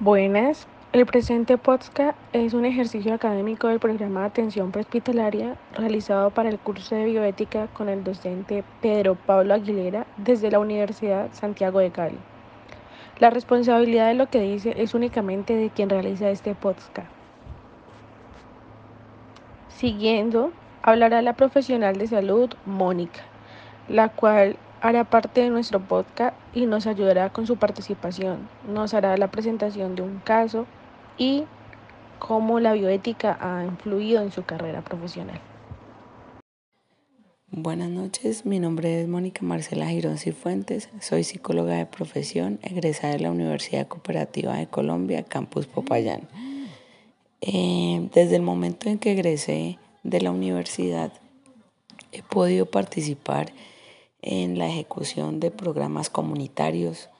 Buenas. El presente podcast es un ejercicio académico del programa de atención prehospitalaria realizado para el curso de bioética con el docente Pedro Pablo Aguilera desde la Universidad Santiago de Cali. La responsabilidad de lo que dice es únicamente de quien realiza este podcast. Siguiendo, hablará la profesional de salud Mónica, la cual hará parte de nuestro podcast y nos ayudará con su participación. Nos hará la presentación de un caso y cómo la bioética ha influido en su carrera profesional. Buenas noches, mi nombre es Mónica Marcela Girón Cifuentes, soy psicóloga de profesión, egresada de la Universidad Cooperativa de Colombia, Campus Popayán. Eh, desde el momento en que egresé de la universidad, he podido participar la ejecución de programas comunitarios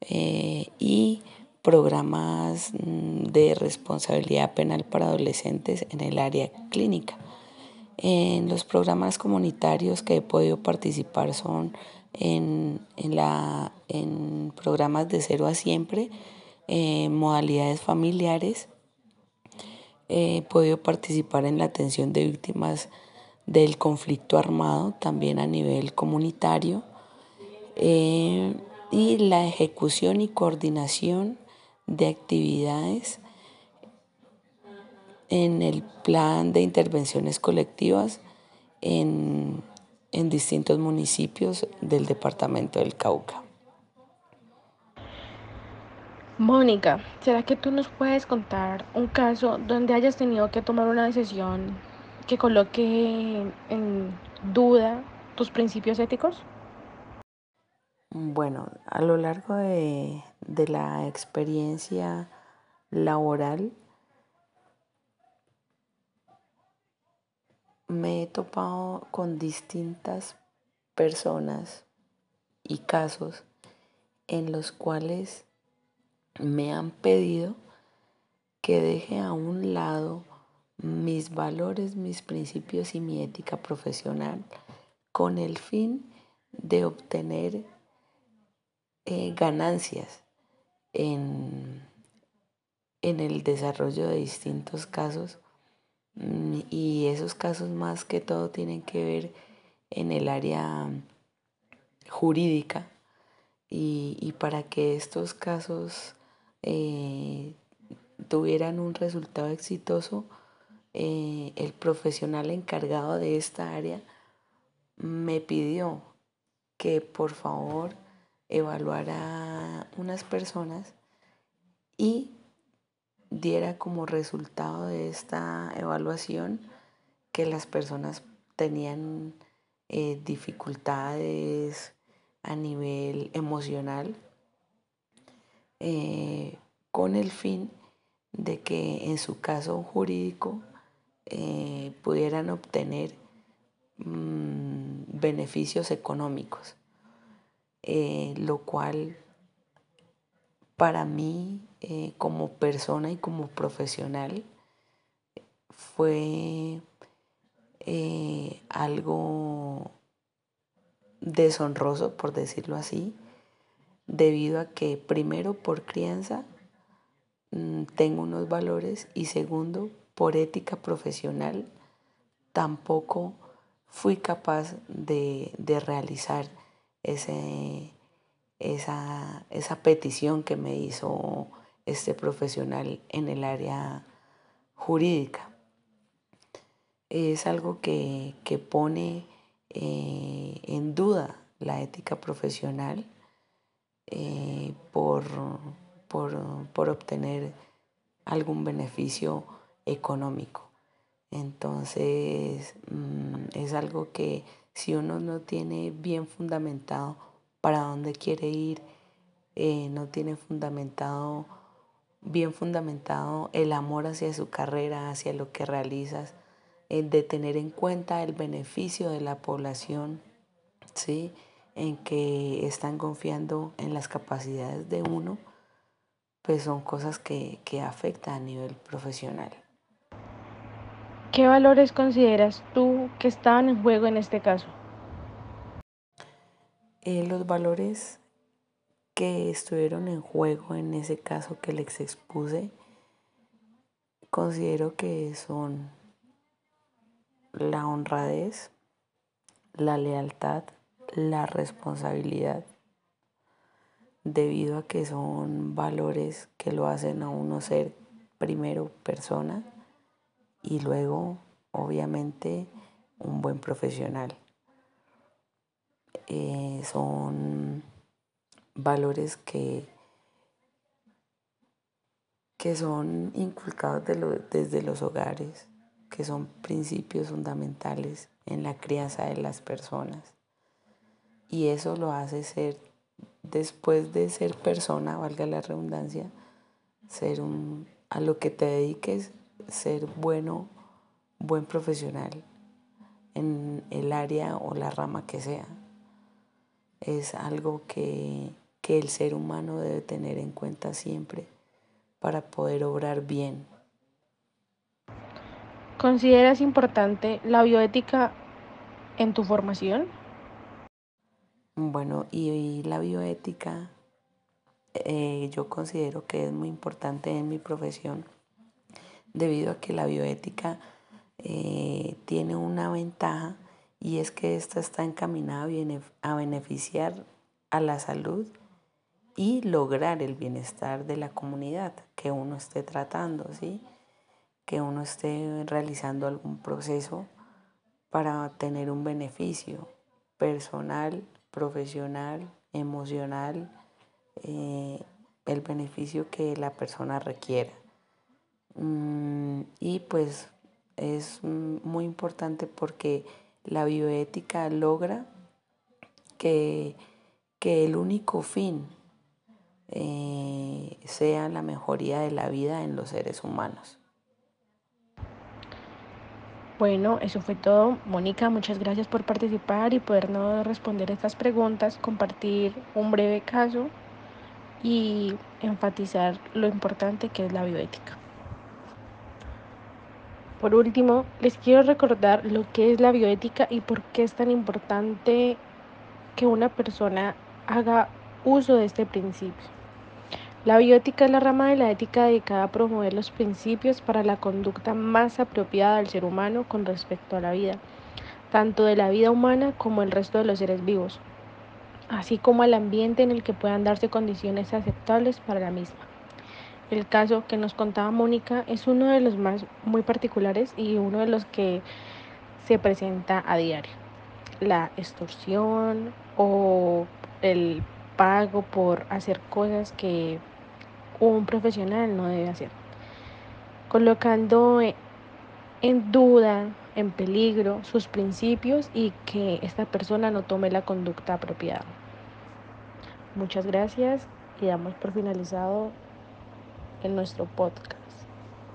eh, y programas mm, de responsabilidad penal para adolescentes en el área clínica. En los programas comunitarios que he podido participar son en, la, en programas de cero a siempre, eh, modalidades familiares. He podido participar en la atención de víctimas del conflicto armado, también a nivel comunitario, eh, y la ejecución y coordinación de actividades en el plan de intervenciones colectivas en, en distintos municipios del departamento del Cauca. Mónica, ¿será que tú nos puedes contar un caso donde hayas tenido que tomar una decisión que coloque en duda tus principios éticos? Bueno, a lo largo de, la experiencia laboral me he topado con distintas personas y casos en los cuales me han pedido que deje a un lado mis valores, mis principios y mi ética profesional con el fin de obtener eh, ganancias en, en el desarrollo de distintos casos. Mm, y esos casos más que todo tienen que ver en el área jurídica. Y, para que estos casos eh, tuvieran un resultado exitoso eh, el profesional encargado de esta área me pidió que por favor evaluara unas personas y diera como resultado de esta evaluación que las personas tenían eh, dificultades a nivel emocional eh, con el fin de que en su caso jurídico eh, pudieran obtener mm, beneficios económicos, eh, lo cual para mí eh, como persona y como profesional fue algo deshonroso, por decirlo así, debido a que primero por crianza mm, tengo unos valores y segundo por ética profesional, tampoco fui capaz de, realizar ese, esa, esa petición que me hizo este profesional en el área jurídica. Es algo que, pone eh, en duda la ética profesional eh, por, por, obtener algún beneficio económico. Entonces mm, es algo que si uno no tiene bien fundamentado para dónde quiere ir, eh, no tiene fundamentado, bien fundamentado el amor hacia su carrera, hacia lo que realizas, de tener en cuenta el beneficio de la población, ¿sí? en que están confiando en las capacidades de uno, pues son cosas que, que afectan a nivel profesional. ¿Qué valores consideras tú que estaban en juego en este caso? Eh, los valores que estuvieron en juego en ese caso que les expuse, considero que son la honradez, la lealtad, la responsabilidad, debido a que son valores que lo hacen a uno ser primero persona y luego obviamente un buen profesional. Eh, son valores que, que son inculcados desde los hogares, que son principios fundamentales en la crianza de las personas. Y eso lo hace ser, después de ser persona, valga la redundancia, ser un, a lo que te dediques, ser bueno, buen profesional en el área o la rama que sea. Es algo que, que el ser humano debe tener en cuenta siempre para poder obrar bien. ¿Consideras importante la bioética en tu formación? Bueno, y, la bioética eh, yo considero que es muy importante en mi profesión debido a que la bioética eh, tiene una ventaja y es que esta está encaminada a beneficiar a la salud y lograr el bienestar de la comunidad que uno esté tratando, ¿sí? que uno esté realizando algún proceso para tener un beneficio personal, profesional, emocional, eh, el beneficio que la persona requiera. Mm, y pues es muy importante porque la bioética logra que, que el único fin eh, sea la mejoría de la vida en los seres humanos. Bueno, eso fue todo. Mónica, muchas gracias por participar y podernos responder estas preguntas, compartir un breve caso y enfatizar lo importante que es la bioética. Por último, les quiero recordar lo que es la bioética y por qué es tan importante que una persona haga uso de este principio. La bioética es la rama de la ética dedicada a promover los principios para la conducta más apropiada del ser humano con respecto a la vida, tanto de la vida humana como el resto de los seres vivos, así como al ambiente en el que puedan darse condiciones aceptables para la misma. El caso que nos contaba Mónica es uno de los más muy particulares y uno de los que se presenta a diario. La extorsión o el pago por hacer cosas que un profesional no debe hacer, colocando en duda, en peligro sus principios y que esta persona no tome la conducta apropiada. Muchas gracias y damos por finalizado en nuestro podcast.